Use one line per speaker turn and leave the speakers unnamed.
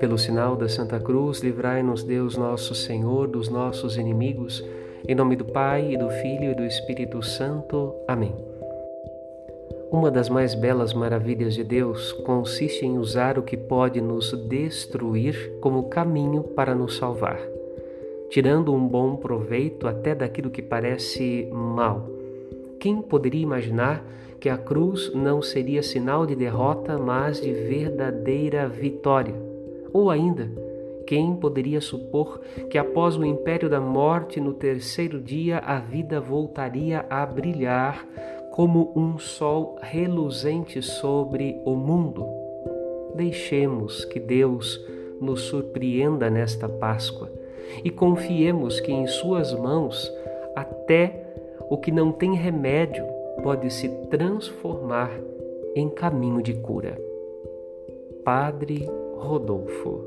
Pelo sinal da Santa Cruz, livrai-nos Deus nosso Senhor dos nossos inimigos. Em nome do Pai, e do Filho e do Espírito Santo. Amém. Uma das mais belas maravilhas de Deus consiste em usar o que pode nos destruir como caminho para nos salvar, tirando um bom proveito até daquilo que parece mal. Quem poderia imaginar que a cruz não seria sinal de derrota, mas de verdadeira vitória? Ou ainda, quem poderia supor que após o império da morte, no terceiro dia, a vida voltaria a brilhar como um sol reluzente sobre o mundo? Deixemos que Deus nos surpreenda nesta Páscoa e confiemos que em Suas mãos até o que não tem remédio pode se transformar em caminho de cura. Padre Rodolfo.